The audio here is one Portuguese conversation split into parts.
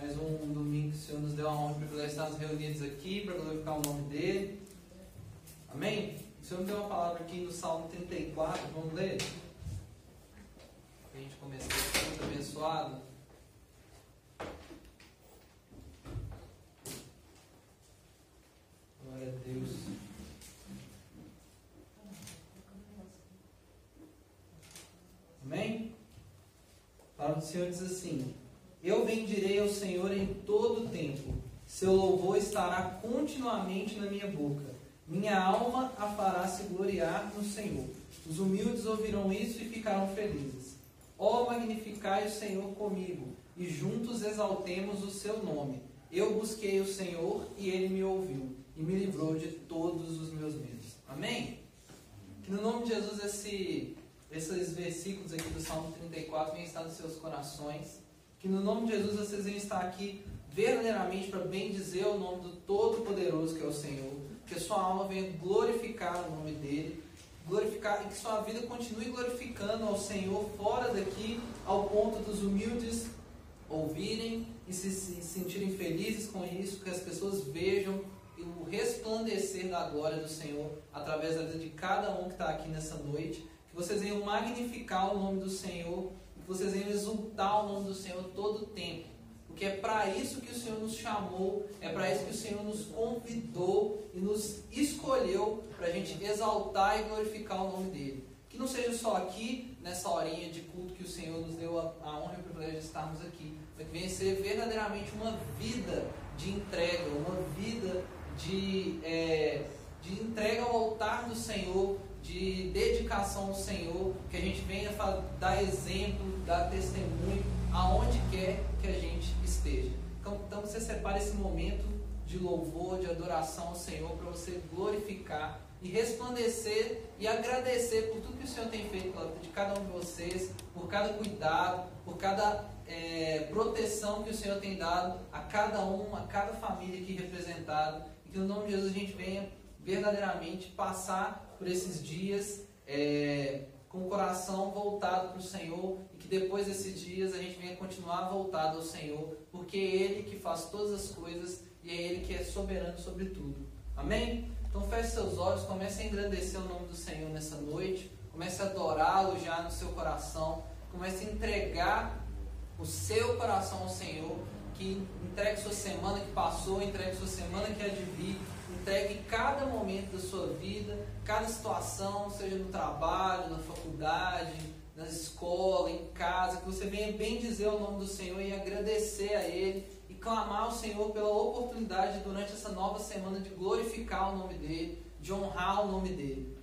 Mais um domingo que o Senhor nos deu a honra privilégio de estarmos reunidos aqui para glorificar o nome dele. Amém? O Senhor me deu uma palavra aqui no Salmo 34, vamos ler? Para a gente começar muito abençoado. Glória a Deus. Amém? A palavra do Senhor diz assim: Eu bendirei ao Senhor em todo o tempo, seu louvor estará continuamente na minha boca. Minha alma a fará se gloriar no Senhor. Os humildes ouvirão isso e ficarão felizes. Ó, magnificai o Senhor comigo, e juntos exaltemos o seu nome. Eu busquei o Senhor e ele me ouviu, e me livrou de todos os meus medos. Amém? Que no nome de Jesus esse esses versículos aqui do Salmo 34 venham estar nos seus corações. Que no nome de Jesus vocês venham estar aqui verdadeiramente para bem dizer o nome do Todo-Poderoso que é o Senhor. Que a sua alma venha glorificar o nome dele. Glorificar e que sua vida continue glorificando ao Senhor fora daqui, ao ponto dos humildes ouvirem e se, se sentirem felizes com isso, que as pessoas vejam o resplandecer da glória do Senhor através da vida de cada um que está aqui nessa noite que vocês venham magnificar o nome do Senhor, que vocês venham exultar o nome do Senhor todo o tempo. Porque é para isso que o Senhor nos chamou, é para isso que o Senhor nos convidou e nos escolheu para a gente exaltar e glorificar o nome dele. Que não seja só aqui, nessa horinha de culto que o Senhor nos deu a, a honra e o privilégio de estarmos aqui, mas que venha ser verdadeiramente uma vida de entrega, uma vida de, é, de entrega ao altar do Senhor, de ao Senhor, que a gente venha dar exemplo, dar testemunho aonde quer que a gente esteja. Então, então você separa esse momento de louvor, de adoração ao Senhor para você glorificar e resplandecer e agradecer por tudo que o Senhor tem feito de cada um de vocês, por cada cuidado, por cada é, proteção que o Senhor tem dado a cada um, a cada família aqui representada. E que no nome de Jesus a gente venha verdadeiramente passar por esses dias é, com o coração voltado para o Senhor e que depois desses dias a gente venha continuar voltado ao Senhor, porque é Ele que faz todas as coisas e é Ele que é soberano sobre tudo. Amém? Então feche seus olhos, comece a engrandecer o nome do Senhor nessa noite, comece a adorá-lo já no seu coração, comece a entregar o seu coração ao Senhor, que entregue sua semana que passou, entregue sua semana que há de vir, entregue cada momento da sua vida, cada situação, seja no trabalho, na faculdade, na escola, em casa, que você venha bem dizer o nome do Senhor e agradecer a Ele e clamar ao Senhor pela oportunidade durante essa nova semana de glorificar o nome dEle, de honrar o nome dEle.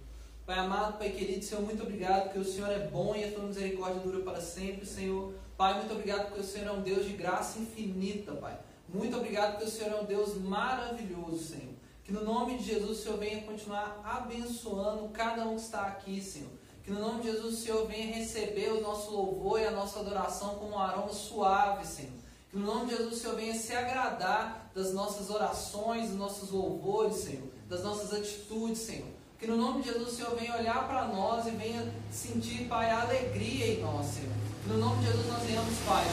Pai amado, Pai querido, Senhor, muito obrigado porque o Senhor é bom e a tua misericórdia dura para sempre, Senhor. Pai, muito obrigado porque o Senhor é um Deus de graça infinita, Pai. Muito obrigado porque o Senhor é um Deus maravilhoso, Senhor. Que no nome de Jesus o Senhor venha continuar abençoando cada um que está aqui, Senhor. Que no nome de Jesus o Senhor venha receber o nosso louvor e a nossa adoração como um aroma suave, Senhor. Que no nome de Jesus o Senhor venha se agradar das nossas orações, dos nossos louvores, Senhor. Das nossas atitudes, Senhor. Que no nome de Jesus o Senhor venha olhar para nós e venha sentir, Pai, a alegria em nós, Senhor. Que no nome de Jesus nós venhamos, Pai,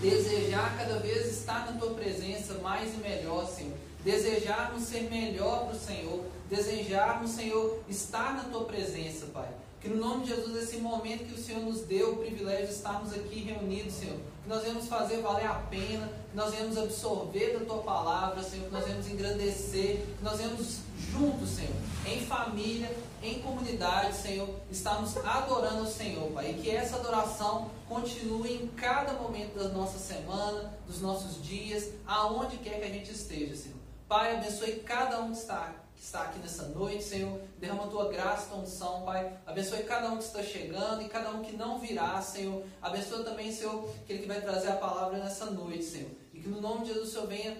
desejar cada vez estar na Tua presença mais e melhor, Senhor desejarmos ser melhor para o Senhor, desejarmos, Senhor, estar na Tua presença, Pai. Que no nome de Jesus, esse momento que o Senhor nos deu o privilégio de estarmos aqui reunidos, Senhor, que nós venhamos fazer valer a pena, que nós venhamos absorver da Tua palavra, Senhor, que nós venhamos engrandecer, que nós venhamos juntos, Senhor, em família, em comunidade, Senhor, estamos adorando o Senhor, Pai. E que essa adoração continue em cada momento da nossa semana, dos nossos dias, aonde quer que a gente esteja, Senhor. Pai, abençoe cada um que está, que está aqui nessa noite, Senhor. Derrama tua graça, tua unção, Pai. Abençoe cada um que está chegando e cada um que não virá, Senhor. Abençoe também, Senhor, aquele que vai trazer a palavra nessa noite, Senhor. E que no nome de Jesus Senhor venha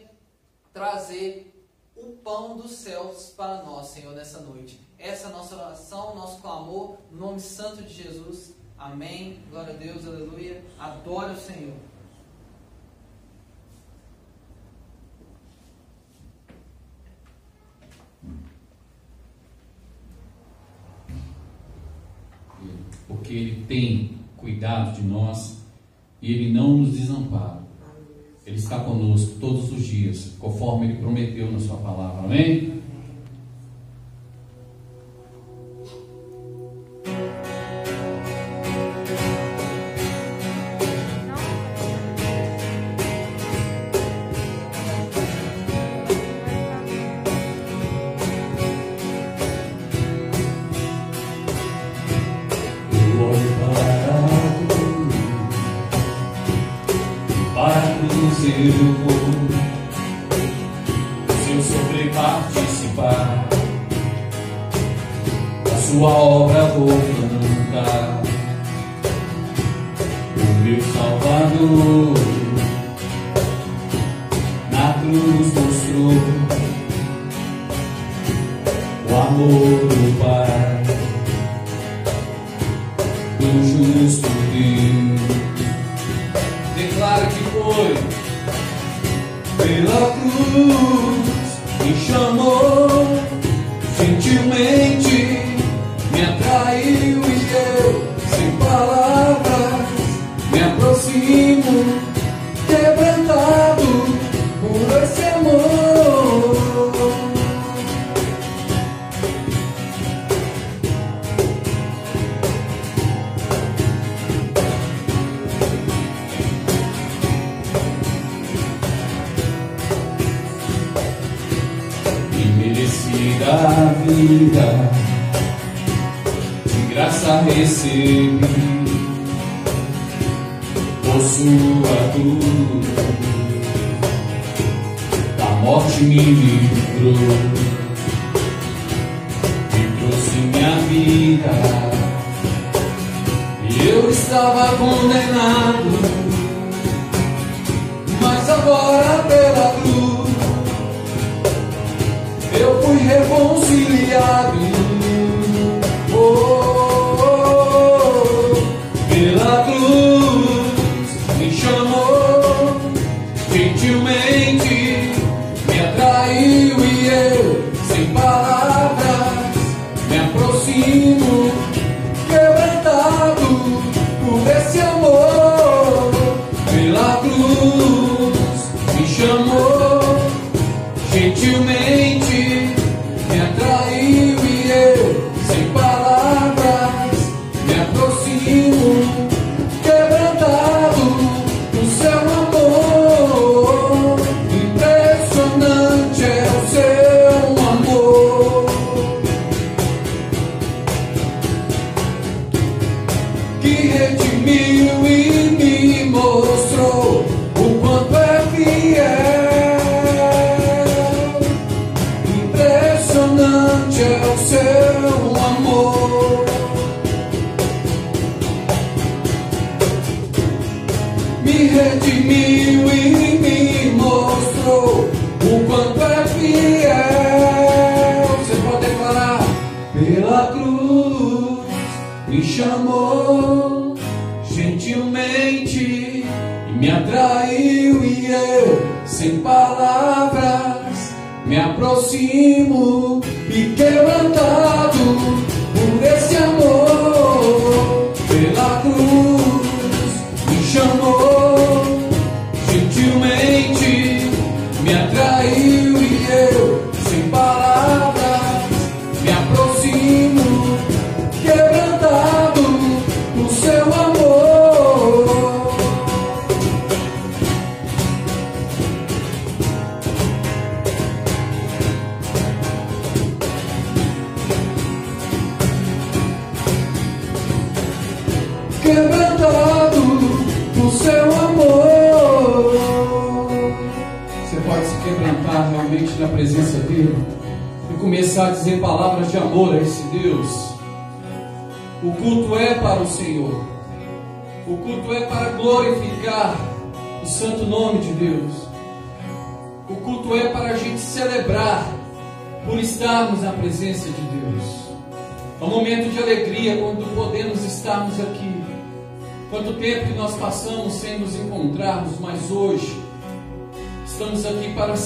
trazer o pão dos céus para nós, Senhor, nessa noite. Essa é a nossa oração, nosso clamor, no nome santo de Jesus. Amém. Glória a Deus, aleluia. Adore o Senhor. Porque Ele tem cuidado de nós e Ele não nos desampara. Ele está conosco todos os dias, conforme Ele prometeu na Sua palavra. Amém?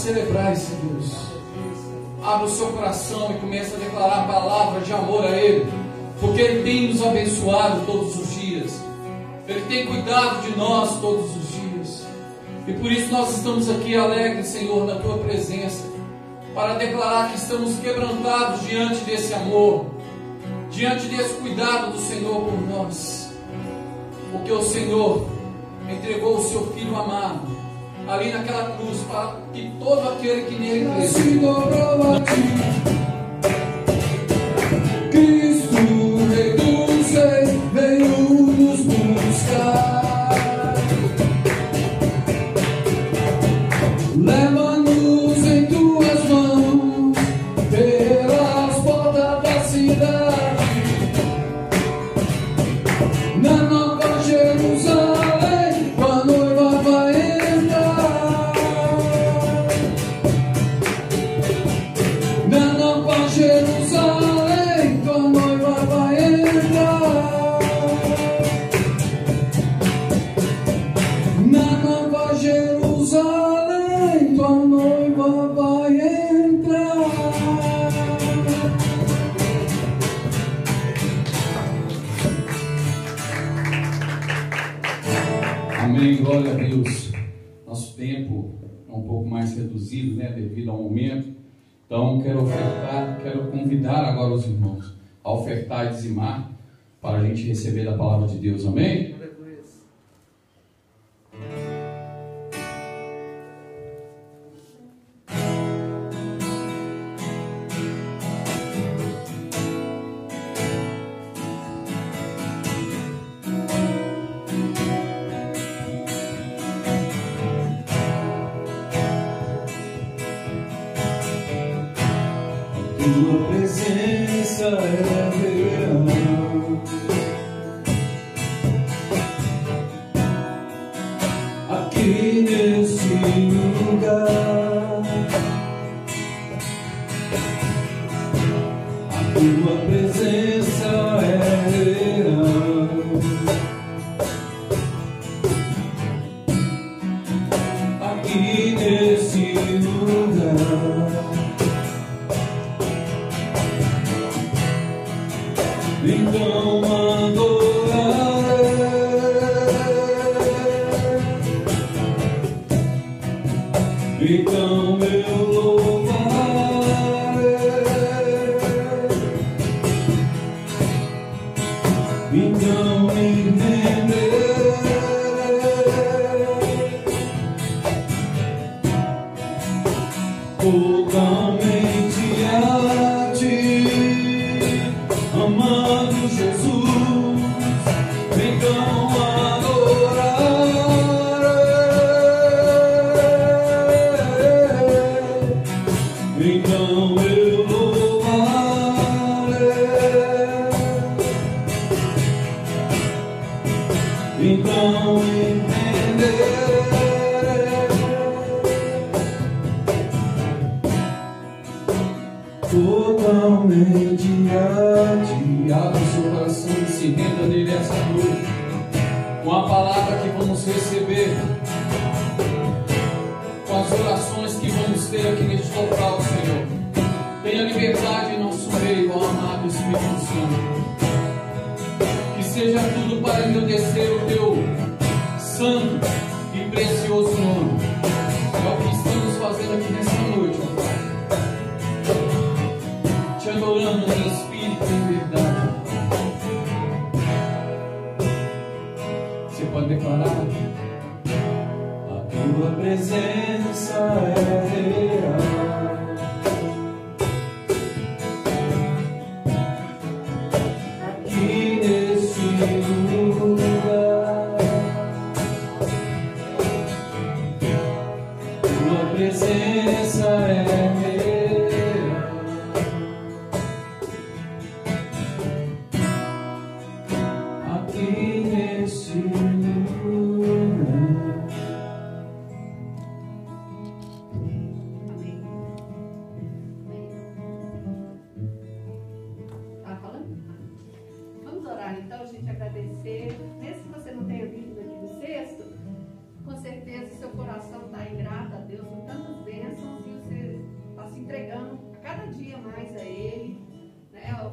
Celebrar esse Deus. Abra o seu coração e comece a declarar palavras de amor a Ele, porque Ele tem nos abençoado todos os dias, Ele tem cuidado de nós todos os dias. E por isso nós estamos aqui alegres, Senhor, na tua presença, para declarar que estamos quebrantados diante desse amor, diante desse cuidado do Senhor por nós. Porque o Senhor entregou o seu filho amado ali naquela cruz para que todo aquele que nele crê. Ofertar e dizimar para a gente receber da palavra de Deus. Amém? Presença que vamos receber. Com as orações que vamos ter aqui neste local, Senhor. Tenha liberdade em nosso meio, ó amado Espírito Santo. Que seja tudo para engrandecer o teu santo e precioso nome. É o que estamos fazendo aqui nessa noite, Pai te adorando declarar? A tua presença é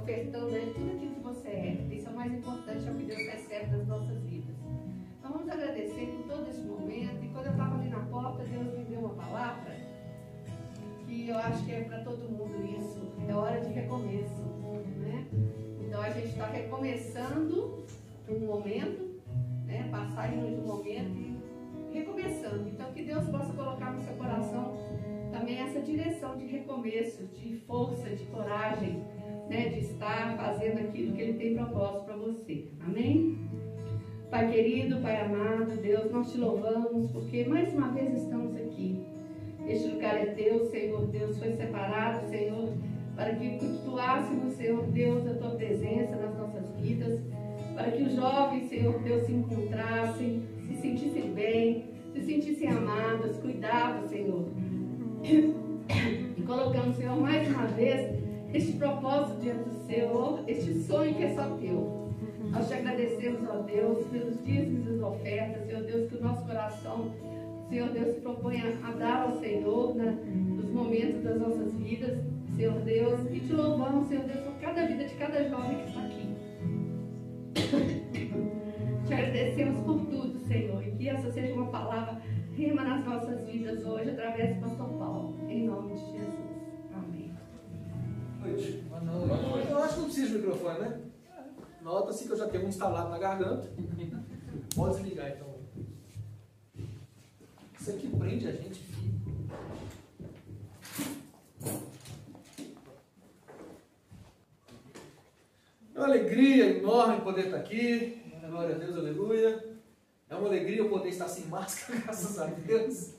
ofertando tá Ele tudo aquilo que você é. Isso é o mais importante, é o que Deus recebe das nossas vidas. Então vamos agradecer por todo esse momento. E quando eu estava ali na porta, Deus me deu uma palavra que eu acho que é para todo mundo isso. É hora de recomeço. Né? Então a gente está recomeçando um momento, né? passagem de um momento e recomeçando. Então que Deus possa colocar no seu coração também essa direção de recomeço, de força, de coragem né? De estar fazendo aquilo que Ele tem propósito para você. Amém? Pai querido, Pai amado, Deus, nós te louvamos porque mais uma vez estamos aqui. Este lugar é teu, Senhor Deus, foi separado, Senhor, para que cultuássemos, Senhor Deus, a tua presença nas nossas vidas, para que os jovens, Senhor Deus, se encontrassem, se sentissem bem, se sentissem amados, cuidados, Senhor. E colocamos, Senhor, mais uma vez este propósito diante do Senhor, este sonho que é só teu. Nós te agradecemos, ó Deus, pelos dízimos e ofertas, Senhor Deus, que o nosso coração, Senhor Deus, se propõe a, dar ao Senhor né, nos momentos das nossas vidas, Senhor Deus, e te louvamos, Senhor Deus, por cada vida de cada jovem que está aqui. Te agradecemos por tudo, Senhor, e que essa seja uma palavra rima nas nossas vidas hoje, através do pastor Paulo, em nome de Jesus. Amém. Boa noite. Boa noite. Eu acho que não precisa de microfone, né? Nota-se que eu já tenho um instalado na garganta. Pode desligar então. Isso aqui prende a gente É uma alegria enorme poder estar aqui. Glória a Deus, aleluia. É uma alegria eu poder estar sem máscara, graças a Deus.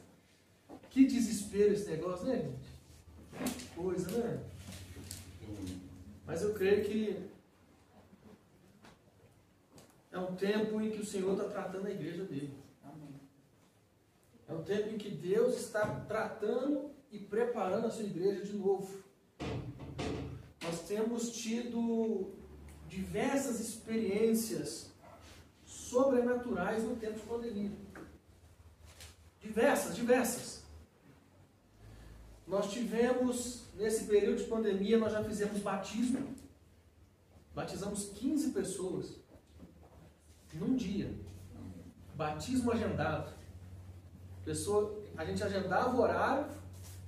Que desespero esse negócio, né, gente? Que coisa, né? Mas eu creio que é um tempo em que o Senhor está tratando a igreja dele. É um tempo em que Deus está tratando e preparando a sua igreja de novo. Nós temos tido diversas experiências sobrenaturais no tempo de pandemia. Diversas, diversas. Nós tivemos, nesse período de pandemia, nós já fizemos batismo. Batizamos 15 pessoas num dia. Batismo agendado. Pessoa, a gente agendava o horário,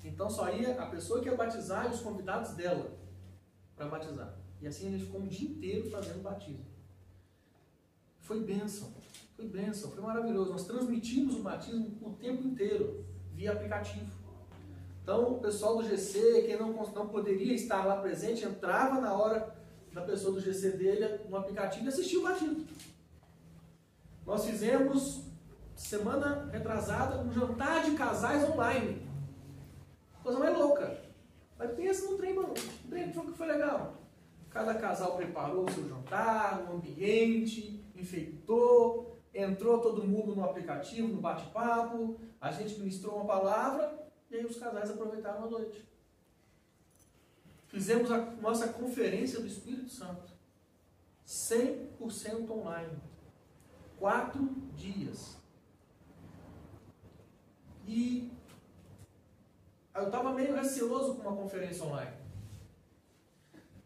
então só ia a pessoa que ia batizar e os convidados dela para batizar. E assim a gente ficou um dia inteiro fazendo batismo. Foi bênção, foi bênção, foi maravilhoso. Nós transmitimos o batismo o tempo inteiro, via aplicativo. Então o pessoal do GC, quem não, não poderia estar lá presente, entrava na hora da pessoa do GC dele no aplicativo e assistia o batismo. Nós fizemos, semana retrasada, um jantar de casais online. Coisa mais louca. Mas pensa no trem, mano. O trem que foi legal. Cada casal preparou o seu jantar, o ambiente, enfeitou, entrou todo mundo no aplicativo, no bate-papo, a gente ministrou uma palavra e aí os casais aproveitaram a noite. Fizemos a nossa conferência do Espírito Santo. 100% online quatro dias. E eu estava meio receoso com uma conferência online.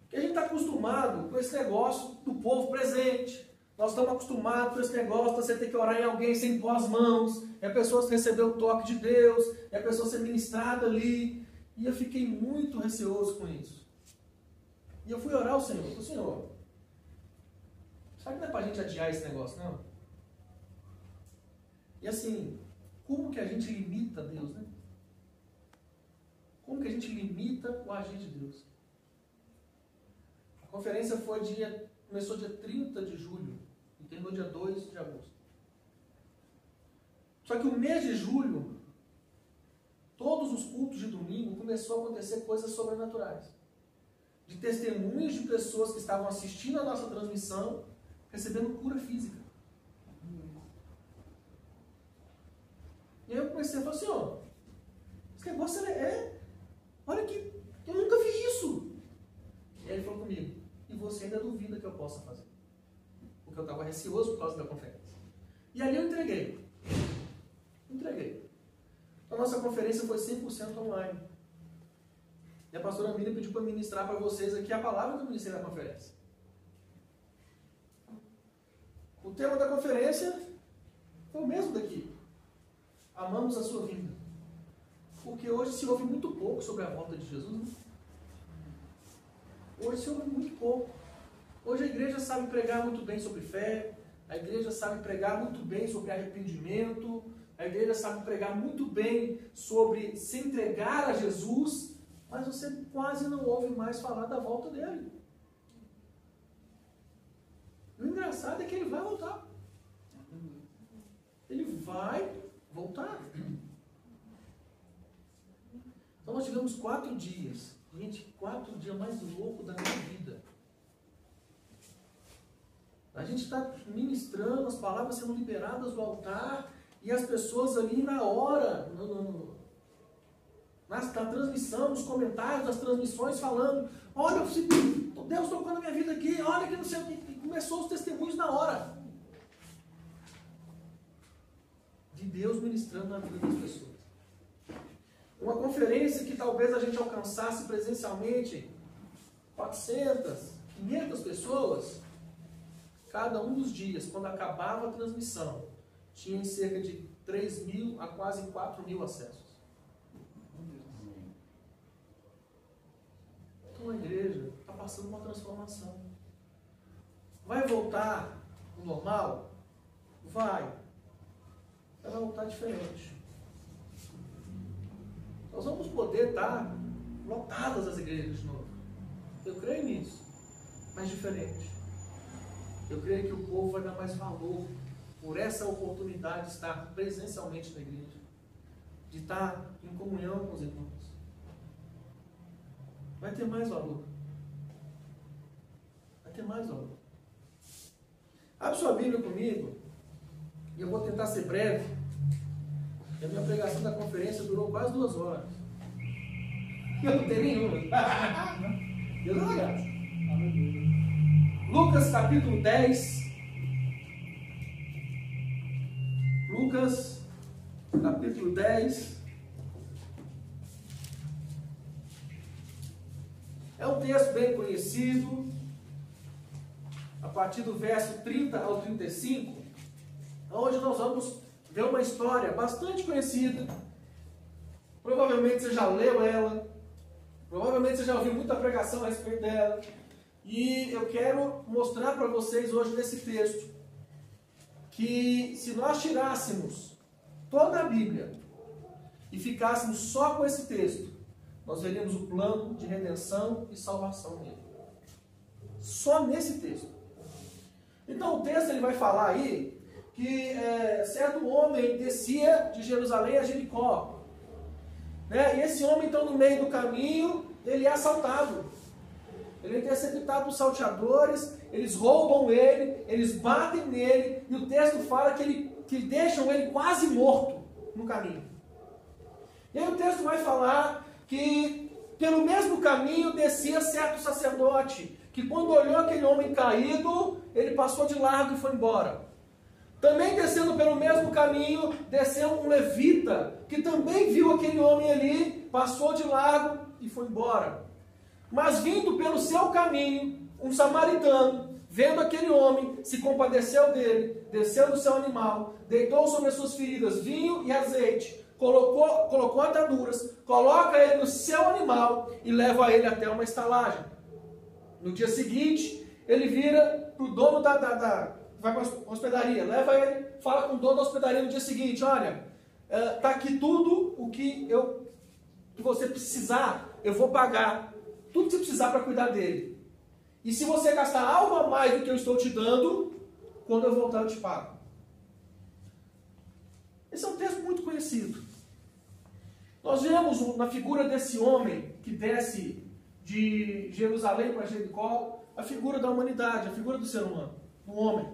Porque a gente está acostumado com esse negócio do povo presente. Nós estamos acostumados com esse negócio de você ter que orar em alguém sem pôr as mãos, e a pessoa receber o toque de Deus, e a pessoa ser ministrada ali. E eu fiquei muito receoso com isso. E eu fui orar ao Senhor. Falei, Senhor, sabe que não é para a gente adiar esse negócio, não? E assim, como que a gente limita Deus, né? Como que a gente limita o agir de Deus? A conferência foi dia, começou dia 30 de julho e terminou dia 2 de agosto. Só que o mês de julho, todos os cultos de domingo, começou a acontecer coisas sobrenaturais. De testemunhos de pessoas que estavam assistindo a nossa transmissão, recebendo cura física. E aí eu comecei a falar assim, ó, esse negócio é, é, olha que eu nunca vi isso. E aí ele falou comigo, e você ainda duvida que eu possa fazer. Porque eu estava receoso por causa da conferência. E ali eu entreguei. Entreguei. A nossa conferência foi 100% online. E a pastora Miriam pediu para ministrar para vocês aqui a palavra que eu ministrei na conferência. O tema da conferência foi o mesmo daqui amamos a sua vinda. Porque hoje se ouve muito pouco sobre a volta de Jesus. Né? Hoje se ouve muito pouco. Hoje a igreja sabe pregar muito bem sobre fé, A igreja sabe pregar muito bem sobre arrependimento, a igreja sabe pregar muito bem sobre se entregar a Jesus, mas você quase não ouve mais falar da volta dele. O engraçado é que ele vai voltar. Ele vai voltar. Então nós tivemos quatro dias. Gente, quatro dias mais loucos da minha vida. A gente está ministrando, as palavras sendo liberadas do altar, e as pessoas ali na hora, no, no, na, transmissão, nos comentários das transmissões, falando: Olha, Deus tocou na minha vida aqui, olha que não sei o que. Começou os testemunhos na hora. De Deus ministrando na vida das pessoas. Uma conferência que talvez a gente alcançasse presencialmente 400, 500 pessoas, cada um dos dias, quando acabava a transmissão, tinha cerca de 3 mil a quase 4 mil acessos. Então a igreja está passando uma transformação. Vai voltar ao normal? Vai. Ela vai voltar diferente. Nós vamos poder estar lotadas as igrejas de novo. Eu creio nisso. Mas diferente. Eu creio que o povo vai dar mais valor por essa oportunidade de estar presencialmente na igreja, de estar em comunhão com os irmãos. Vai ter mais valor. Vai ter mais valor. Abre sua Bíblia comigo, e eu vou tentar ser breve. a minha pregação da conferência durou quase duas horas. Eu não tenho nenhuma. Eu não graça. Lucas capítulo 10. Lucas capítulo 10. É um texto bem conhecido. A partir do verso 30 ao 35, onde nós vamos ver uma história bastante conhecida. Provavelmente você já leu ela, provavelmente você já ouviu muita pregação a respeito dela. E eu quero mostrar para vocês hoje nesse texto que se nós tirássemos toda a Bíblia e ficássemos só com esse texto, nós veríamos o plano de redenção e salvação dele. Só nesse texto. Então o texto ele vai falar aí que é, certo homem descia de Jerusalém a Jericó. Né? E esse homem, então, no meio do caminho, ele é assaltado. Interceptado por salteadores, eles roubam ele, eles batem nele, e o texto fala que, ele, que deixam ele quase morto no caminho. E aí o texto vai falar que pelo mesmo caminho descia certo sacerdote, que quando olhou aquele homem caído, ele passou de largo e foi embora. Também descendo pelo mesmo caminho, desceu um levita, que também viu aquele homem ali, passou de largo e foi embora. Mas vindo pelo seu caminho, um samaritano, vendo aquele homem, se compadeceu dele, desceu do seu animal, deitou sobre as suas feridas vinho e azeite, colocou, colocou ataduras, coloca ele no seu animal e leva ele até uma estalagem. No dia seguinte, ele vira para o dono da, da, da vai para hospedaria, leva ele, fala com o dono da hospedaria no dia seguinte, olha, está eh, aqui tudo o que eu que você precisar, eu vou pagar tudo que você precisar para cuidar dele. E se você gastar algo a mais do que eu estou te dando, quando eu voltar eu te pago. Esse é um texto muito conhecido. Nós vemos na figura desse homem que desce de Jerusalém para Jericó, a figura da humanidade, a figura do ser humano, do homem.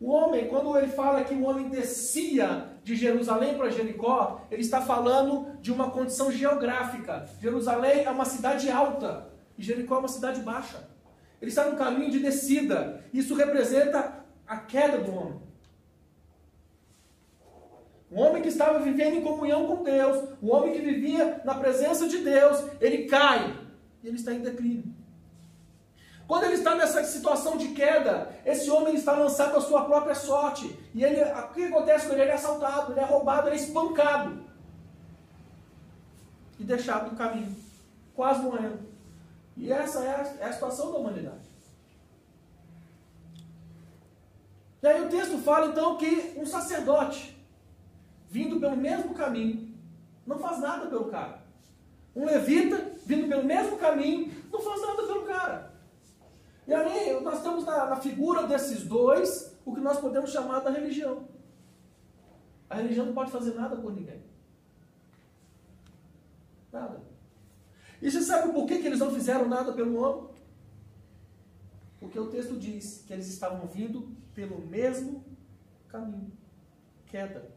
O homem, quando ele fala que o homem descia de Jerusalém para Jericó, ele está falando de uma condição geográfica. Jerusalém é uma cidade alta e Jericó é uma cidade baixa. Ele está no caminho de descida. Isso representa a queda do homem. O homem que estava vivendo em comunhão com Deus, o homem que vivia na presença de Deus, ele cai e ele está em declínio. Quando ele está nessa situação de queda, esse homem está lançado à sua própria sorte. E ele, o que acontece com ele? Ele é assaltado, ele é roubado, ele é espancado. E deixado no caminho, quase morrendo. E essa é a, é a situação da humanidade. E aí o texto fala então que um sacerdote, vindo pelo mesmo caminho, não faz nada pelo cara. Um levita, vindo pelo mesmo caminho, não faz nada pelo cara. E aí nós estamos na, na figura desses dois, o que nós podemos chamar da religião. A religião não pode fazer nada por ninguém. Nada. E você sabe por que, que eles não fizeram nada pelo homem? Porque o texto diz que eles estavam vindo pelo mesmo caminho queda.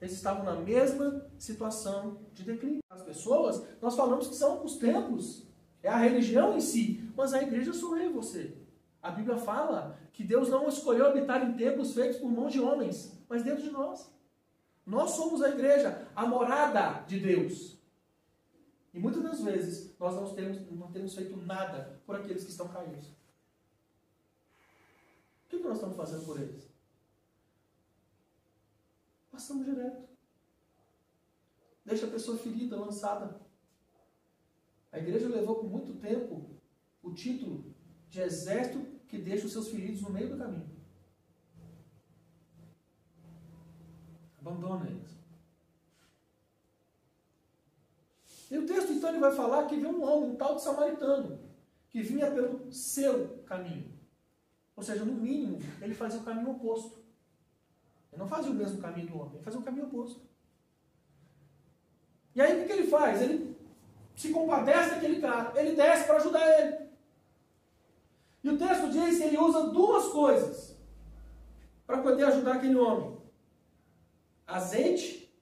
Eles estavam na mesma situação de declínio. As pessoas, nós falamos que são os templos, é a religião em si, mas a igreja sou eu e você. A Bíblia fala que Deus não escolheu habitar em templos feitos por mãos de homens, mas dentro de nós. Nós somos a igreja, a morada de Deus. E muitas das vezes nós não temos, não temos feito nada por aqueles que estão caídos. O que nós estamos fazendo por eles? Passamos direto. Deixa a pessoa ferida, lançada. A igreja levou por muito tempo o título de exército que deixa os seus feridos no meio do caminho. Abandona eles. E o texto então ele vai falar que viu um homem, um tal de samaritano, que vinha pelo seu caminho. Ou seja, no mínimo, ele fazia o caminho oposto. Ele não fazia o mesmo caminho do homem, ele fazia o caminho oposto. E aí o que, ele faz? Ele se compadece daquele cara, ele desce para ajudar ele. E o texto diz que ele usa duas coisas para poder ajudar aquele homem: azeite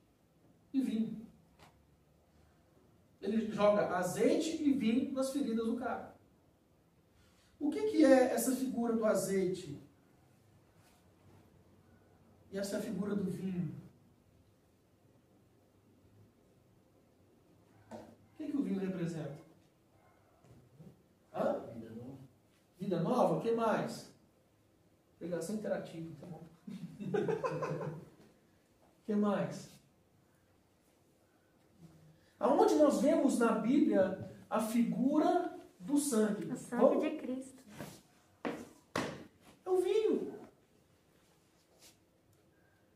e vinho. Ele joga azeite e vinho nas feridas do cara. O que, que é essa figura do azeite? E essa figura do vinho? O que, o vinho representa? Hã? Vida nova? O que mais? Pregação interativa, tá bom. O que mais? Aonde nós vemos na Bíblia a figura do sangue? O sangue Vamos- de Cristo. É o vinho.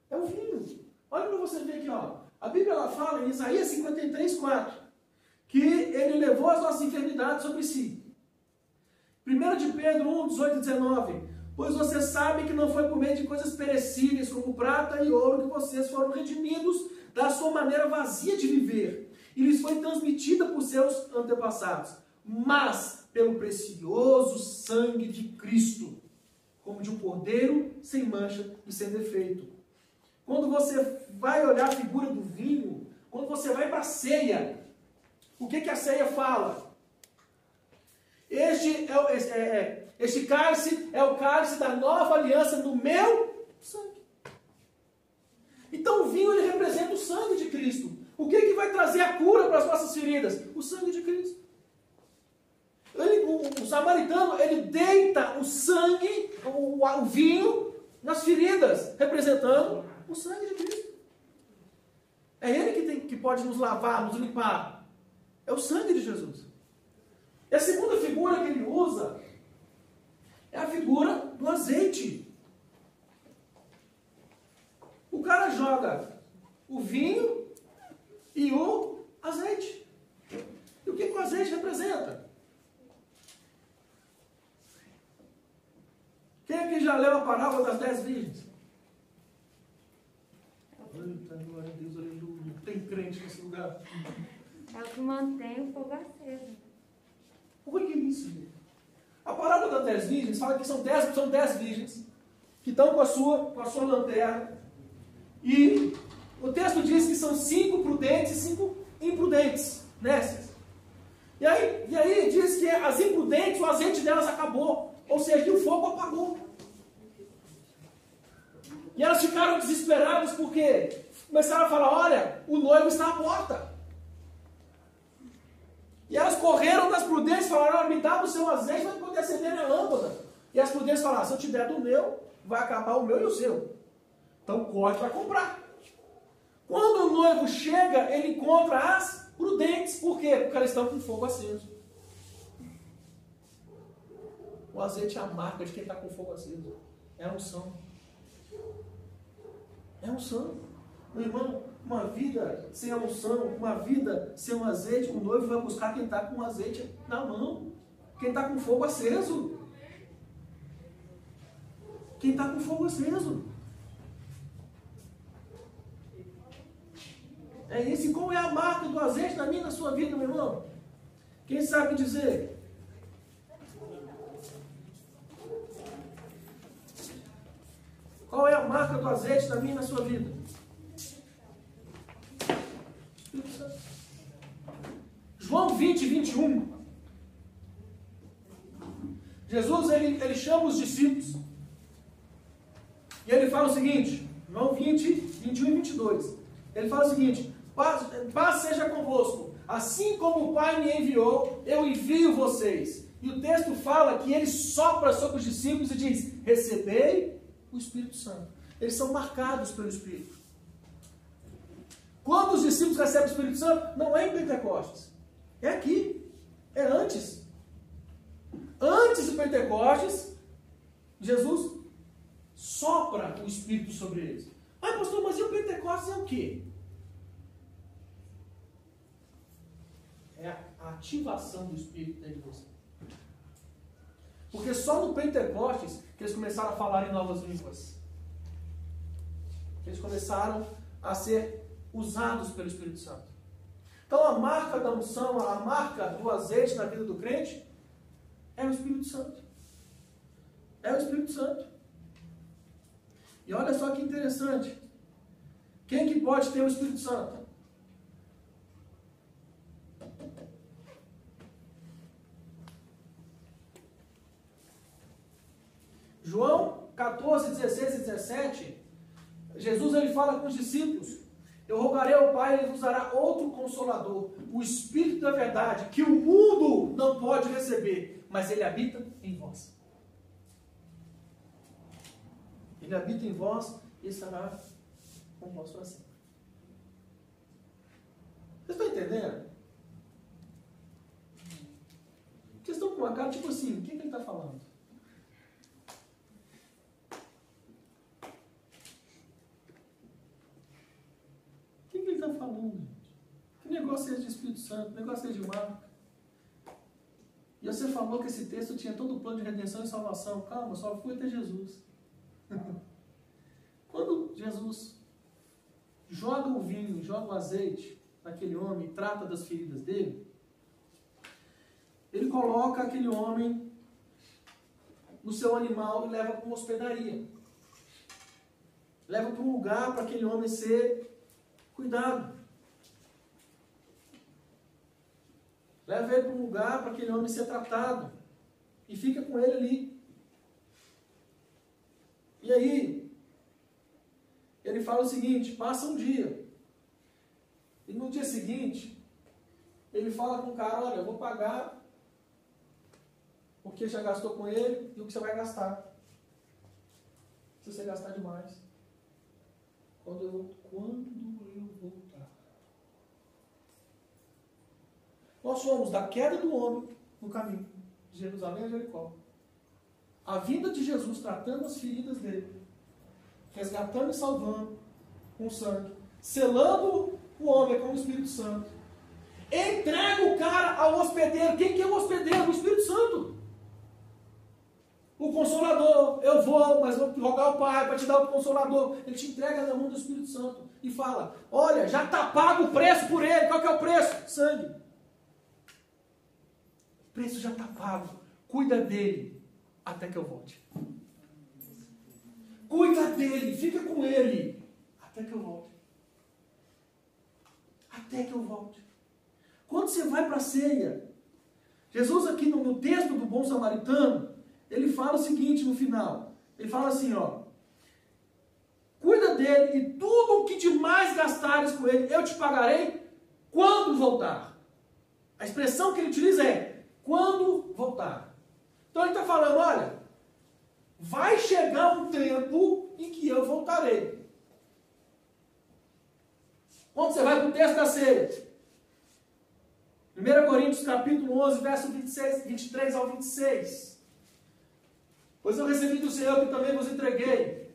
É o vinho. Olha para você ver aqui, ó. A Bíblia ela fala em Isaías 53, 4, que ele levou as nossas enfermidades sobre si. 1 de Pedro 1, 18 e 19. Pois você sabe que não foi por meio de coisas perecíveis, como prata e ouro, que vocês foram redimidos da sua maneira vazia de viver, e lhes foi transmitida por seus antepassados, mas pelo precioso sangue de Cristo, como de um cordeiro sem mancha e sem defeito. Quando você vai olhar a figura do vinho, quando você vai para a ceia, o que, que a ceia fala? Este, é, o- é- é- este cálice é o cálice da nova aliança no meu sangue. Então o vinho ele representa o sangue de Cristo. O que, que vai trazer a cura para as nossas feridas? O sangue de Cristo. Ele- o, o samaritano ele deita o sangue, o, o vinho, nas feridas, representando o sangue de Cristo. É ele que, tem, que pode nos lavar, nos limpar. É o sangue de Jesus. E a segunda figura que ele usa é a figura do azeite. O cara joga o vinho e o azeite. E o que, que o azeite representa? Quem aqui já leu a parábola das dez virgens? Eita, glória a Deus, aleluia. Tem crente nesse lugar. É o que mantém o fogo aceso. Por que isso, gente? A parábola das dez virgens fala que são dez, são dez virgens que estão com a sua, com a sua lanterna. E o texto diz que são cinco prudentes e cinco imprudentes nessas. E aí, e aí diz que as imprudentes, o azeite delas acabou. Ou seja, que o fogo apagou. E elas ficaram desesperadas porque começaram a falar: olha, o noivo está à porta. E elas correram das prudentes e falaram: "Ah, me dá do seu azeite para poder acender minha lâmpada. E as prudentes falaram: se eu te der do meu, vai acabar o meu e o seu. Então corre para comprar. Quando o noivo chega, ele encontra as prudentes. Por quê? Porque elas estão com fogo aceso. O azeite é a marca de quem está com fogo aceso. É a unção. É unção. Meu irmão, uma vida sem a unção, uma vida sem um azeite, o noivo vai buscar quem está com o azeite na mão. Quem está com fogo aceso. Quem está com fogo aceso. É esse. Qual é a marca do azeite na minha na sua vida, meu irmão? Quem sabe dizer? Qual é a marca do azeite na minha na sua vida? João 20, 21. Jesus ele, ele chama os discípulos e ele fala o seguinte, João 20, 21 e 22. Ele fala o seguinte: paz, paz seja convosco, assim como o Pai me enviou, eu envio vocês. E o texto fala que ele sopra sobre os discípulos e diz: Recebei o Espírito Santo. Eles são marcados pelo Espírito. Quando os discípulos recebem o Espírito Santo, não é em Pentecostes, é aqui, é antes. Antes de Pentecostes, Jesus sopra o Espírito sobre eles. Ah, pastor, mas e o Pentecostes é o quê? É a ativação do Espírito dentro de você. Porque só no Pentecostes que eles começaram a falar em novas línguas. Eles começaram a ser usados pelo Espírito Santo. Então a marca da unção, a marca do azeite na vida do crente é o Espírito Santo. É o Espírito Santo. E olha só que interessante. Quem que pode ter o Espírito Santo? João 14, 16 e 17, Jesus ele fala com os discípulos: Eu rogarei ao Pai, ele nos dará outro consolador, o Espírito da Verdade, que o mundo não pode receber, mas ele habita em vós. Ele habita em vós e estará com vós para sempre. Vocês estão entendendo? Vocês estão com uma cara tipo assim: o que, que ele está falando? O que, que ele está falando, gente? Que negócio é de Espírito Santo? Que negócio é de marca? E você falou que esse texto tinha todo o plano de redenção e salvação. Calma, só fui até Jesus. Quando Jesus joga o vinho, joga o azeite naquele homem trata das feridas dele, ele coloca aquele homem no seu animal e leva para uma hospedaria. Leva para um lugar para aquele homem ser cuidado. Leva ele para um lugar para aquele homem ser tratado. E fica com ele ali. E aí, ele fala o seguinte: passa um dia. E no dia seguinte, ele fala com o cara: olha, eu vou pagar o que já gastou com ele e o que você vai gastar. Se você gastar demais. Quando eu, quando eu voltar. Nós fomos da queda do homem no caminho de Jerusalém a Jericó. A vinda de Jesus tratando as feridas dele, resgatando e salvando com sangue, selando o homem com o Espírito Santo. Entrega o cara ao hospedeiro. Quem que é o hospedeiro? O Espírito Santo. O consolador, eu vou, mas vou rogar ao Pai para te dar o consolador. Ele te entrega na mão do Espírito Santo e fala: Olha, já está pago o preço por ele. Qual que é o preço? Sangue. Preço já está pago. Cuida dele até que eu volte. Cuida dele, fica com ele até que eu volte. Até que eu volte. Quando você vai para a ceia, Jesus aqui no, no texto do bom samaritano, ele fala o seguinte no final. Ele fala assim, ó. Cuida dele e tudo o que demais gastares com ele, eu te pagarei quando voltar. A expressão que ele utiliza é quando voltar. Então ele está falando, olha, vai chegar um tempo em que eu voltarei. Quando você vai para o texto da ceia, 1 Coríntios capítulo 11, verso 26, 23 ao 26. Pois eu recebi do Senhor que também vos entreguei.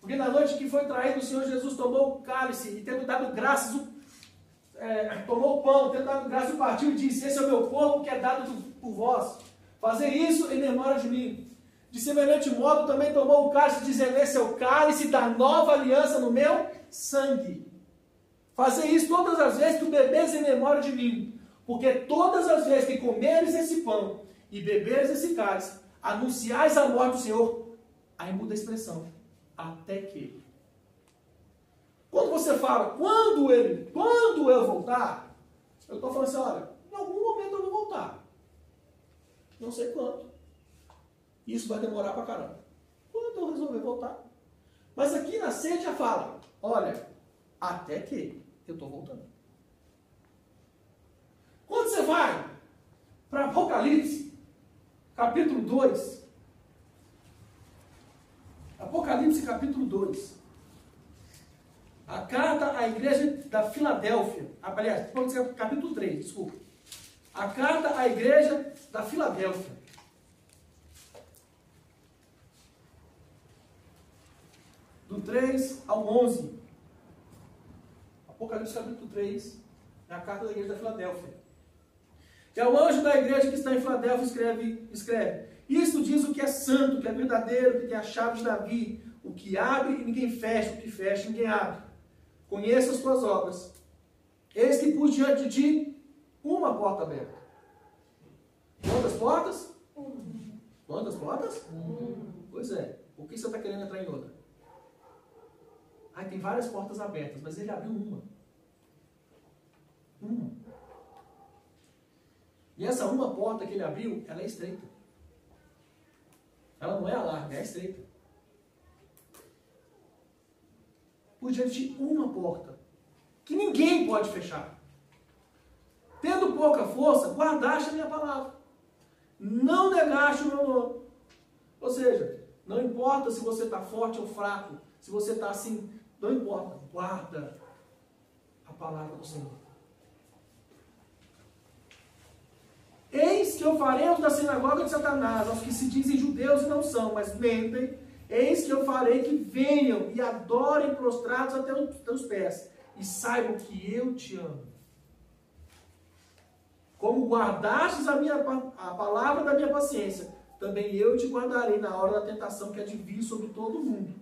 Porque na noite que foi traído, o Senhor Jesus tomou o cálice e tendo dado graças, o- é, tomou o pão, tendo dado graças, o partiu e disse: Esse é o meu corpo que é dado do- por vós. Fazer isso em memória de mim. De semelhante modo, também tomou o cálice, dizendo: Esse é o cálice da nova aliança no meu sangue. Fazer isso todas as vezes que beberes em memória de mim. Porque todas as vezes que comeres esse pão e beberes esse cálice, anunciais a morte do Senhor. Aí muda a expressão. Até que. Quando você fala, quando ele, quando eu voltar, eu estou falando assim, olha, em algum momento eu vou voltar. Não sei quando. Isso vai demorar pra caramba. Quando eu resolver voltar. Mas aqui na ceia já fala, olha, até que eu estou voltando. Quando você vai para Apocalipse, capítulo 2, Apocalipse capítulo 2. A carta à igreja da Filadélfia. Aliás, ser capítulo 3, desculpa. A carta à igreja da Filadélfia. Do 3 ao 11. Apocalipse capítulo 3. É a carta da igreja da Filadélfia. Que é o anjo da igreja que está em Filadélfia escreve, escreve. Isto diz o que é santo, que é verdadeiro, que tem a chave de Davi, o que abre e ninguém fecha, o que fecha e ninguém abre. Conheça as tuas obras. Eis que pus diante de uma porta aberta. Quantas portas? Quantas portas? Pois é. Por que você está querendo entrar em outra? Ai, tem várias portas abertas, mas ele abriu uma. Uma. E essa uma porta que ele abriu, ela é estreita. Ela não é a larga, é a estreita. Por diante de uma porta, que ninguém pode fechar. Tendo pouca força, guardaste a minha palavra. Não negaste o meu nome. Ou seja, não importa se você está forte ou fraco, se você está assim, não importa. Guarda a palavra do Senhor. Eis que eu farei da sinagoga de Satanás, aos que se dizem judeus e não são, mas mentem. Eis que eu farei que venham e adorem prostrados até os teus pés, e saibam que eu te amo. Como guardastes a, minha, a palavra da minha paciência, também eu te guardarei na hora da tentação que há sobre todo o mundo,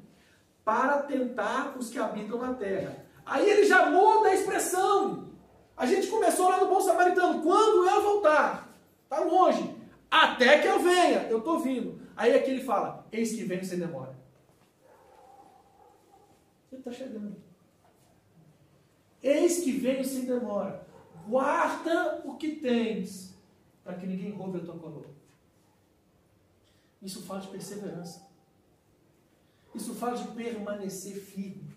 para tentar os que habitam na terra. Aí ele já muda a expressão. A gente começou lá no Bom Samaritano, quando eu voltar. Está longe. Até que eu venha. Eu estou vindo. Aí aqui ele fala: Eis que venho sem demora. Ele está chegando. Eis que venho sem demora. Guarda o que tens, para que ninguém roube a tua coroa. Isso fala de perseverança. Isso fala de permanecer firme.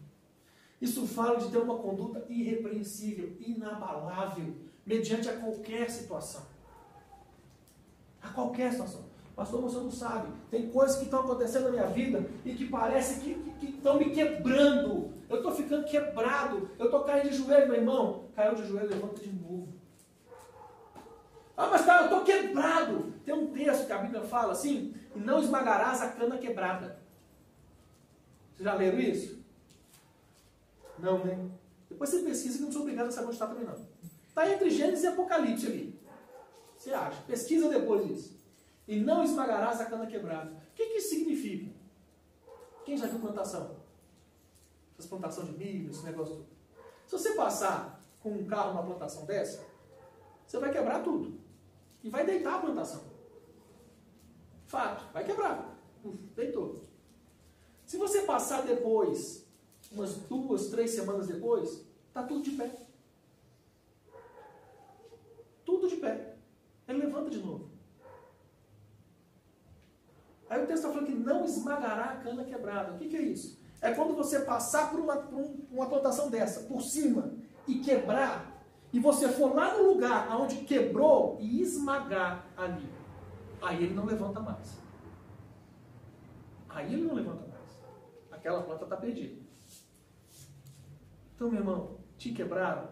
Isso fala de ter uma conduta irrepreensível, inabalável, mediante a qualquer situação. A qualquer situação. Pastor, você não sabe. Tem coisas que estão acontecendo na minha vida e que parece que, que, que estão me quebrando. Eu estou ficando quebrado. Eu estou caindo de joelho, meu irmão. Caiu de joelho, levanta de novo. Ah, mas tá, eu estou quebrado. Tem um texto que a Bíblia fala assim: e não esmagarás a cana quebrada. Vocês já leram isso? Não, né? Depois você pesquisa que não sou obrigado a saber onde está também não. Está entre Gênesis e Apocalipse ali. Você acha? Pesquisa depois isso. E não esmagarás a cana quebrada. O que, que isso significa? Quem já viu plantação? Essas plantações de milho, esse negócio. Se você passar com um carro numa plantação dessa, você vai quebrar tudo. E vai deitar a plantação. Fato, vai quebrar. Uf, deitou. Se você passar depois, umas duas, três semanas depois, está tudo de pé. Tudo de pé. Ele levanta de novo. Aí o texto está falando que não esmagará a cana quebrada. O que, que é isso? É quando você passar por uma, por uma plantação dessa, por cima, e quebrar, e você for lá no lugar onde quebrou e esmagar ali. Aí ele não levanta mais. Aí ele não levanta mais. Aquela planta está perdida. Então, meu irmão, te quebraram?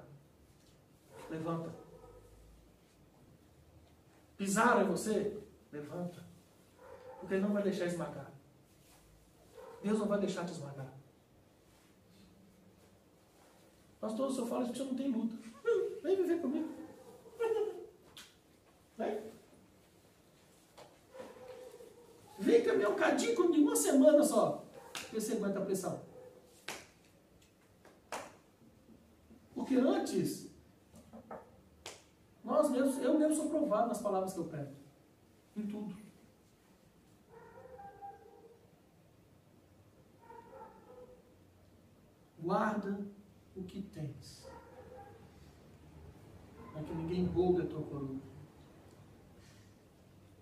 Levanta. Pisaram em você? Levanta. Porque Ele não vai deixar esmagar. Deus não vai deixar te esmagar. Pastor, o senhor fala isso porque não tem luta. Vem viver comigo. Vem. Vem caminhar é um cadinho comigo, uma semana só. Porque você aguenta a pressão. Porque antes, nós mesmos, eu mesmo sou provado nas palavras que eu prego. Em tudo. Guarda o que tens. Para que ninguém roube a tua coroa.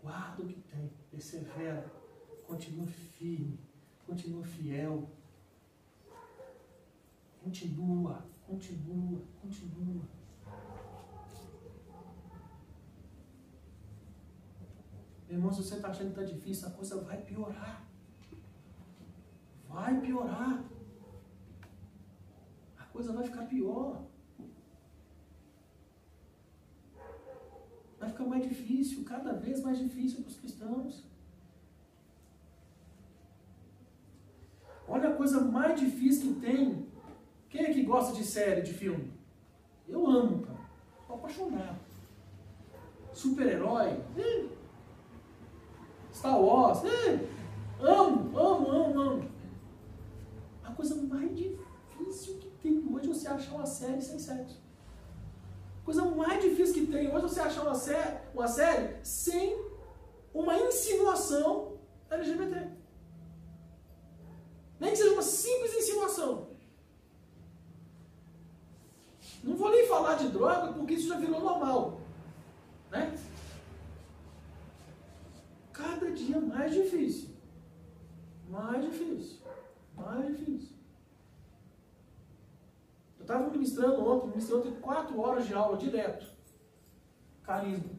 Guarda o que tem. Persevera. Continua firme. Continua fiel. Continua, continua, continua. Meu irmão, se você está achando que está difícil, a coisa vai piorar. Vai piorar. Coisa vai ficar pior. Vai ficar mais difícil, cada vez mais difícil para os cristãos. Olha a coisa mais difícil que tem. Quem é que gosta de série, de filme? Eu amo, cara. Estou apaixonado. Super-herói. Star Wars. Amo, amo, amo, amo. A coisa mais difícil que tem hoje é você achar uma série sem sexo. Coisa mais difícil que tem hoje é você achar uma série, uma série sem uma insinuação LGBT. Nem que seja uma simples insinuação. Não vou nem falar de droga, porque isso já virou normal. Né? Cada dia mais difícil. Mais difícil. Mais difícil. Eu estava ministrando ontem, ministrando ontem quatro horas de aula direto. Carisma.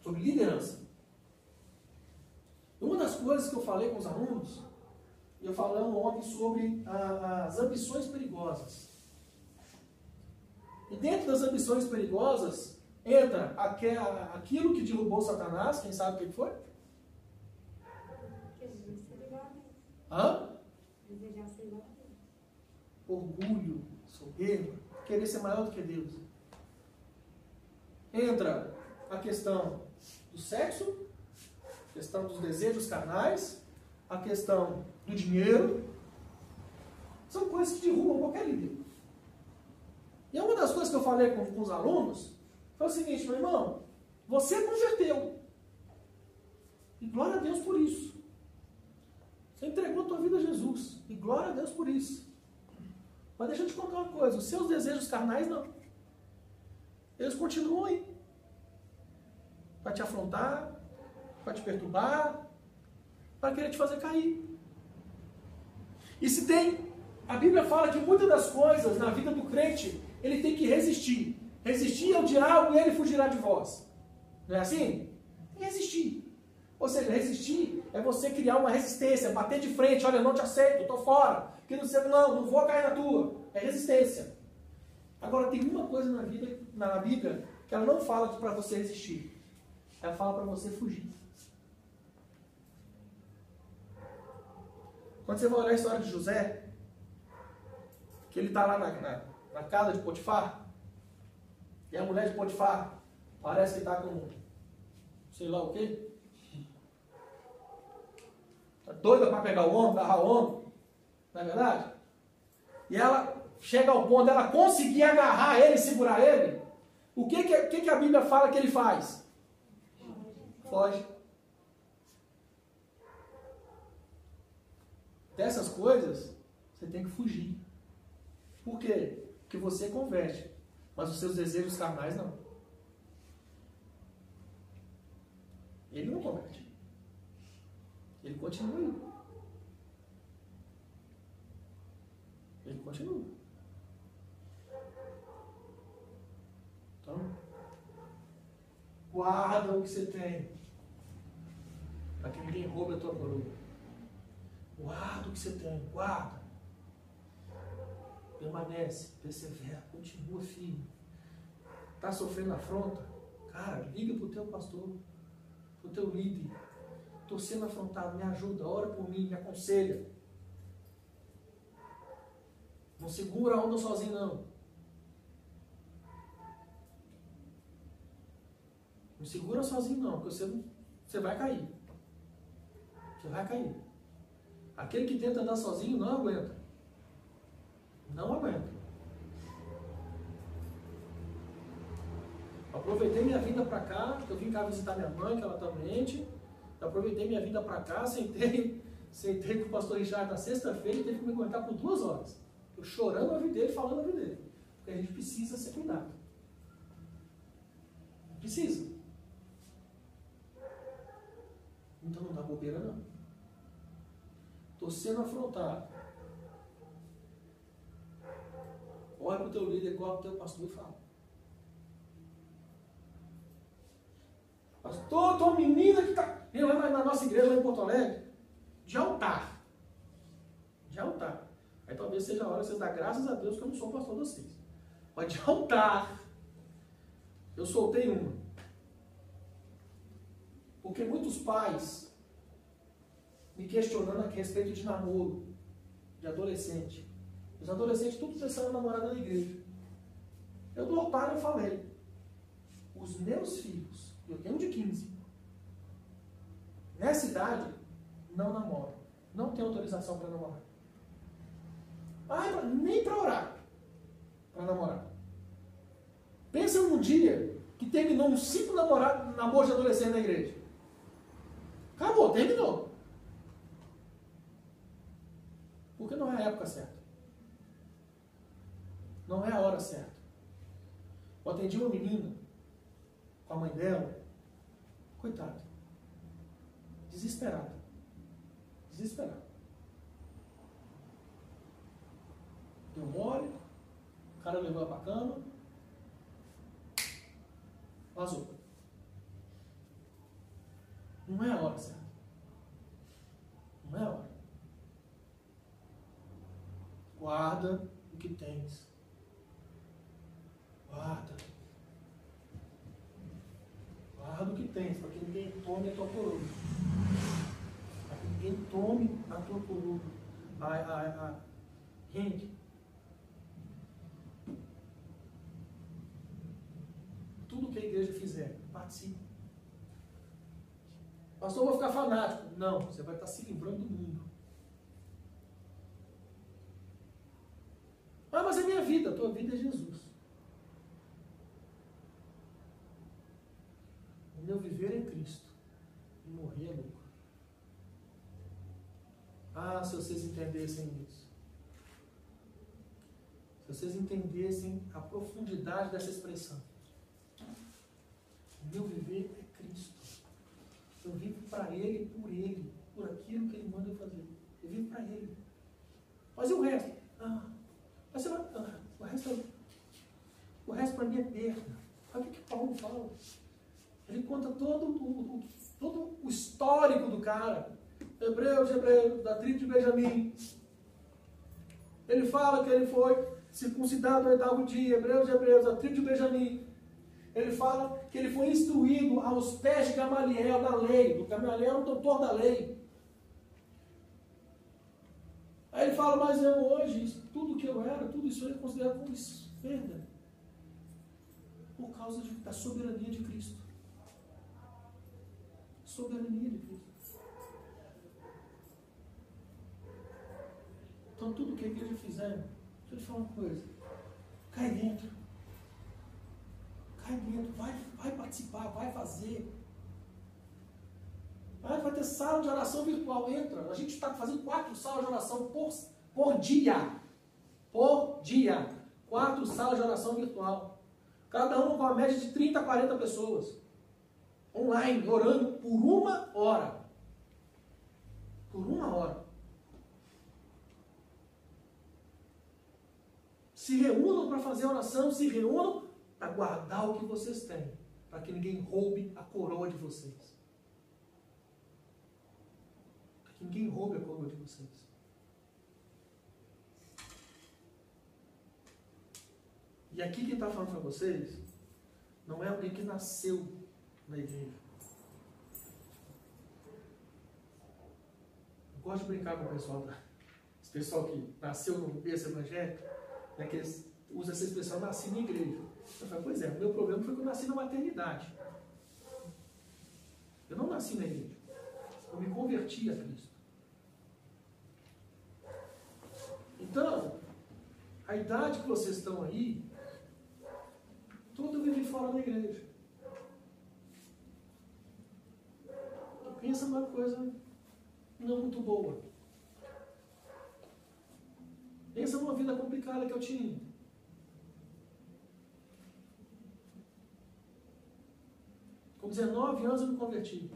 Sobre liderança. Uma das coisas que eu falei com os alunos, eu falando ontem sobre a, as ambições perigosas. E dentro das ambições perigosas entra aquela, aquilo que derrubou Satanás, quem sabe o que foi? Hã? Orgulho, soberba, querer ser maior do que Deus. Entra a questão do sexo, a questão dos desejos carnais, a questão do dinheiro. São coisas que derrubam qualquer líder. E uma das coisas que eu falei com, com os alunos foi o seguinte, meu irmão, você converteu. E glória a Deus por isso. Você entregou a tua vida a Jesus. E glória a Deus por isso. Mas deixa eu te contar uma coisa: os seus desejos carnais não. Eles continuam. Para te afrontar, para te perturbar, para querer te fazer cair. E se tem, a Bíblia fala que muitas das coisas na vida do crente, ele tem que resistir. Resistir ao diabo e ele fugirá de vós. Não é assim? Tem que resistir. Ou seja, resistir é você criar uma resistência, bater de frente, olha, eu não te aceito, estou fora. Que não, sei, não, não vou cair na tua. É resistência. Agora tem uma coisa na, vida, na Bíblia que ela não fala para você resistir. Ela fala para você fugir. Quando você vai olhar a história de José, que ele está lá na, na, na, casa de Potifar, e a mulher de Potifar parece que está com sei lá o quê. Está doida para pegar o homem, agarrar o homem. Não é verdade? E ela chega ao ponto dela conseguir agarrar ele, segurar ele. O que, que, que, que a Bíblia fala que ele faz? Foge. Dessas coisas, você tem que fugir. Por quê? Porque você converte, mas os seus desejos carnais não. Ele não converte. Ele continua. Ele continua. Então, guarda o que você tem. Para que ninguém roube a tua coroa. Guarda o que você tem, guarda. Permanece, persevera, continua firme. Está sofrendo afronta? Cara, liga para o teu pastor, para o teu líder. Estou sendo afrontado, me ajuda, ora por mim, me aconselha. Não segura a onda sozinho, não. Não segura sozinho, não, porque você, você vai cair. Você vai cair. Aquele que tenta andar sozinho não aguenta. Não aguenta. Aproveitei minha vinda para cá, eu vim cá visitar minha mãe, que ela está doente. Aproveitei minha vinda para cá, sentei, sentei com o pastor Richard na sexta-feira e teve que me aguentar por duas horas. Chorando a vida dele, falando a vida dele. Porque a gente precisa ser cuidado. Precisa. Então não dá bobeira não. Estou sendo afrontado. Olha para o teu líder, igual para o teu pastor e fala. Pastor, tua menina que está. Lá na, na nossa igreja, lá em Porto Alegre, de altar. De altar. Aí talvez seja a hora de vocês dar graças a Deus que eu não sou pastor de vocês. Mas de altar, eu soltei uma. Porque muitos pais me questionando a respeito de namoro, de adolescente. Os adolescentes tudo pensaram namorada na igreja. Eu do altar eu falei, os meus filhos, eu tenho um de 15, nessa idade, não namoram. Não tem autorização para namorar. Ah, nem para orar. Para namorar. Pensa num dia que terminou uns cinco namorados, namoros de adolescente na igreja. Acabou, terminou. Porque não é a época certa. Não é a hora certa. Eu atendi uma menina com a mãe dela, coitada, desesperada. Desesperada. Deu mole, o cara levou ela pra cama, vazou. Não é a hora certa. Não é a hora. Guarda o que tens. Guarda. Guarda o que tens, para que ninguém tome a tua coroa. Para que ninguém tome a tua coroa. A, a, a... Gente, tudo que a igreja fizer, participe. Pastor, eu vou ficar fanático. Não, você vai estar se livrando do mundo. Ah, mas é minha vida, a tua vida é Jesus. O meu viver é Cristo. E morrer é lucro. Ah, se vocês entendessem isso. Se vocês entendessem a profundidade dessa expressão. Meu viver é Cristo. Eu vivo para Ele, por Ele, por aquilo que Ele manda eu fazer. Eu vivo para Ele. Mas e o resto? Ah, mas ah, o resto, é- o resto para mim é perda. Olha o que, Paulo fala. Ele conta todo o, todo o histórico do cara. Hebreus, Hebreus, da tribo de Benjamim. Ele fala que ele foi circuncidado no oitavo dia, Hebreus Hebreus, da tribo de Benjamim. Ele fala que ele foi instruído aos pés de Gamaliel da lei. O Gamaliel o doutor da lei. Aí ele fala, mas eu hoje, tudo que eu era, tudo isso eu considerado como perda. Por causa de- da soberania de Cristo. Soberania de Cristo. Então tudo que a igreja fizer, deixa eu te falar uma coisa. Cai dentro. Cai dentro, vai, vai participar, vai fazer. Vai, vai ter sala de oração virtual, entra. A gente está fazendo quatro salas de oração por, por dia. Por dia. Quatro salas de oração virtual. Cada uma com a média de 30 a 40 pessoas. Online, orando por uma hora. Por uma hora. Se reúnam para fazer oração, se reúnam para guardar o que vocês têm, para que ninguém roube a coroa de vocês. Para que ninguém roube a coroa de vocês. E aqui quem está falando para vocês não é alguém que nasceu na igreja. Eu gosto de brincar com o pessoal, da- esse pessoal que nasceu no berço evangélico, né, que usam essa expressão nasci na igreja. Eu falo, pois é, o meu problema foi que eu nasci na maternidade. Eu não nasci na igreja. Eu me converti a Cristo. Então, a idade que vocês estão aí, tudo vive fora da igreja. Pensa numa coisa não muito boa. Pensa numa vida complicada que eu tinha. Com 19 anos eu me converti.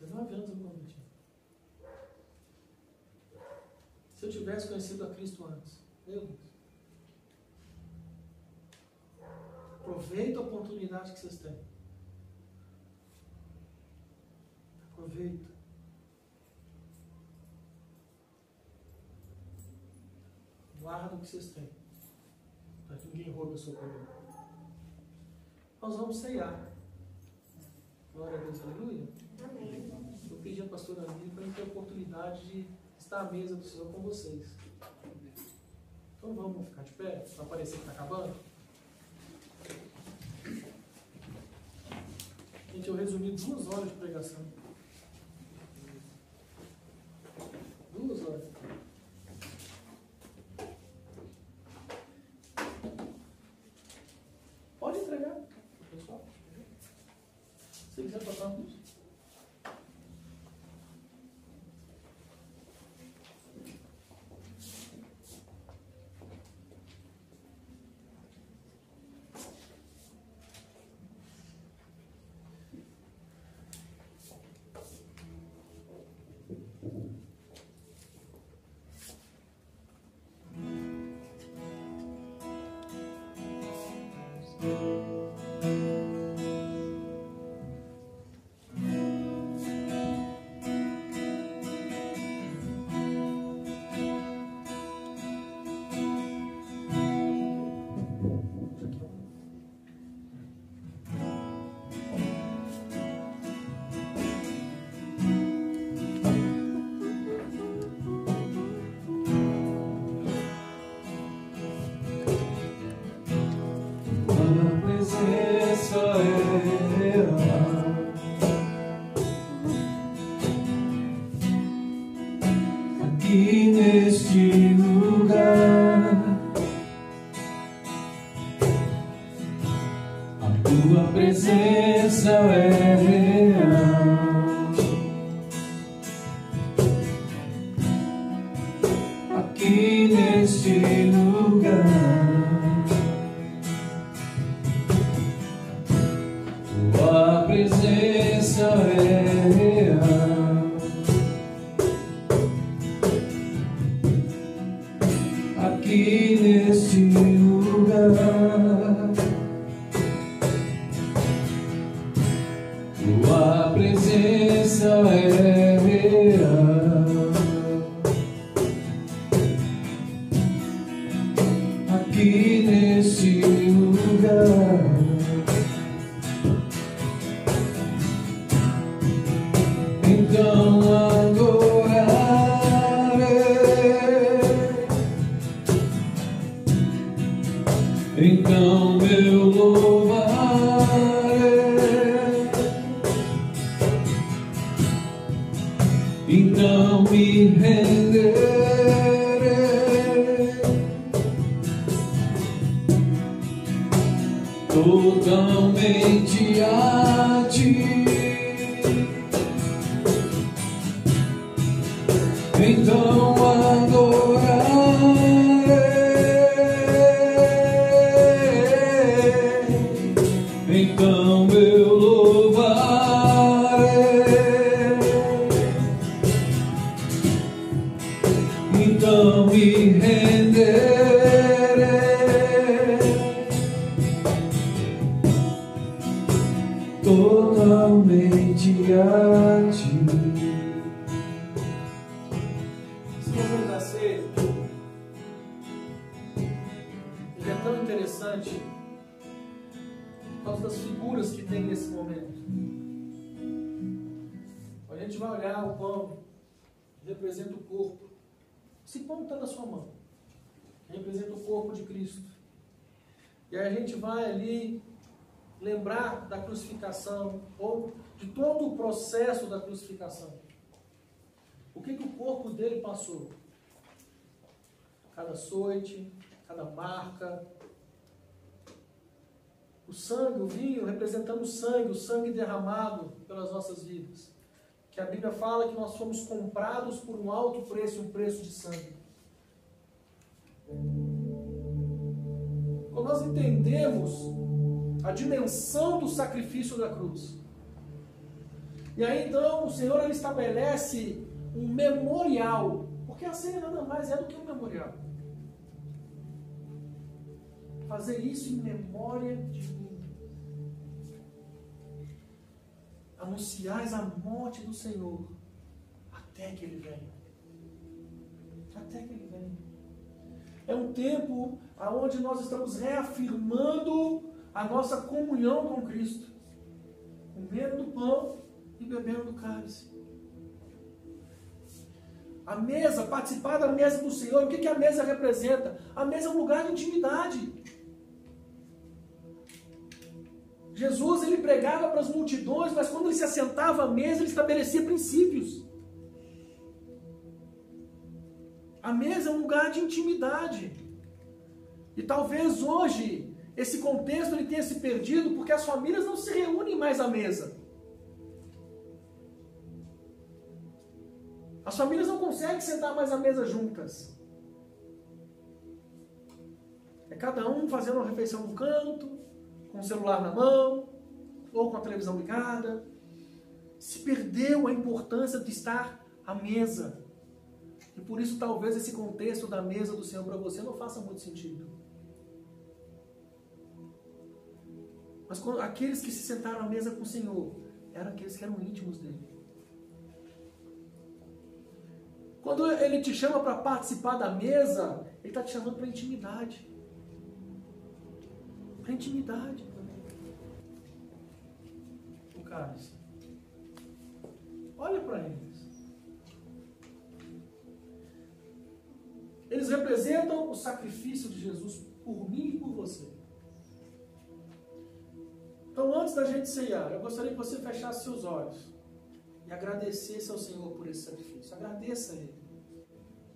Dezenove anos eu me converti. Se eu tivesse conhecido a Cristo antes, meu Deus. Aproveita a oportunidade que vocês têm. Aproveita. Guarda o que vocês têm. Que ninguém roube a sua coroa. Nós vamos ceiar. Glória a Deus, aleluia. Amém. Eu pedi à pastora Aline para ter a oportunidade de estar à mesa do Senhor com vocês. Então vamos ficar de pé, para parecer que está acabando. Gente, eu resumi duas horas de pregação. Duas horas. Tua Então processo da crucificação. O que, que o corpo dele passou? Cada açoite, cada marca. O sangue, o vinho, representando o sangue, o sangue derramado pelas nossas vidas. Que a Bíblia fala que nós fomos comprados por um alto preço, um preço de sangue. Quando nós entendemos a dimensão do sacrifício da cruz, e aí então o Senhor ele estabelece um memorial, porque a ceia nada mais é do que um memorial. Fazer isso em memória de mim. Anunciais a morte do Senhor até que Ele venha. Até que Ele venha. É um tempo onde nós estamos reafirmando a nossa comunhão com Cristo, comendo do pão e bebendo do cálice. A mesa, participar da mesa do Senhor, o que, que a mesa representa? A mesa é um lugar de intimidade. Jesus ele pregava para as multidões, mas quando ele se assentava à mesa, ele estabelecia princípios. A mesa é um lugar de intimidade. E talvez hoje esse contexto ele tenha se perdido porque as famílias não se reúnem mais à mesa. As famílias não conseguem sentar mais à mesa juntas. É cada um fazendo uma refeição no canto, com o celular na mão, ou com a televisão ligada. Se perdeu a importância de estar à mesa. E por isso talvez esse contexto da mesa do Senhor para você não faça muito sentido. Mas quando, aqueles que se sentaram à mesa com o Senhor eram aqueles que eram íntimos dele. Quando ele te chama para participar da mesa, ele está te chamando para intimidade. Para intimidade. O cálice. Olha para eles. Eles representam o sacrifício de Jesus por mim e por você. Então, antes da gente ceiar, eu gostaria que você fechasse seus olhos e agradecesse ao Senhor por esse sacrifício. Agradeça a Ele.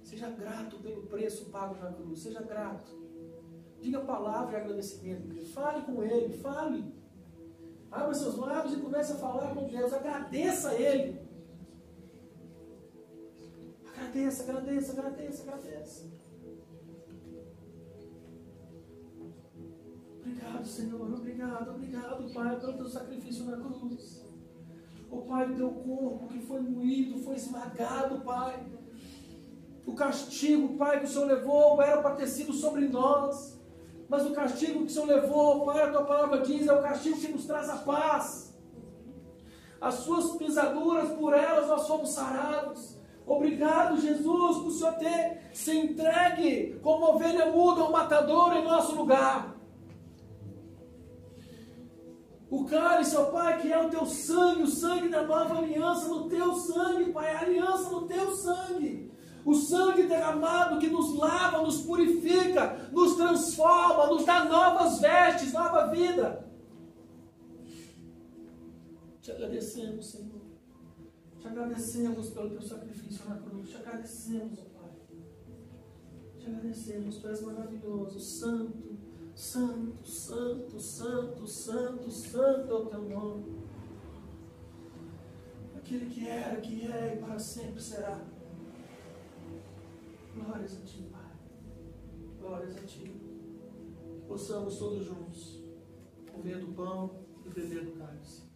Seja grato pelo preço pago na cruz. Seja grato. Diga palavra de agradecimento. Fale com Ele. Fale. Abra seus lábios e comece a falar com Deus. Agradeça a Ele. Agradeça, agradeça, agradeça, agradeça. Obrigado, Senhor. Obrigado, obrigado, Pai, pelo teu sacrifício na cruz. O oh, Pai, o teu corpo que foi moído, foi esmagado, Pai. O castigo, Pai, que o Senhor levou era para ter sido sobre nós. Mas o castigo que o Senhor levou, Pai, a tua palavra diz, é o castigo que nos traz a paz. As suas pisaduras, por elas nós fomos sarados. Obrigado, Jesus, por o Senhor ter se entregue como ovelha muda ao matador em nosso lugar. O cálice, ó Pai, que é o teu sangue, o sangue da nova aliança no teu sangue, Pai, a aliança no teu sangue. O sangue derramado que nos lava, nos purifica, nos transforma, nos dá novas vestes, nova vida. Te agradecemos, Senhor. Te agradecemos pelo teu sacrifício na cruz. Te agradecemos, ó Pai. Te agradecemos, Tu és maravilhoso, santo Santo, santo, santo, santo, santo é o teu nome. Aquele que era, que é e para sempre será. Glórias a ti, Pai. Glórias a ti. Que possamos todos juntos comer do pão e beber do cálice.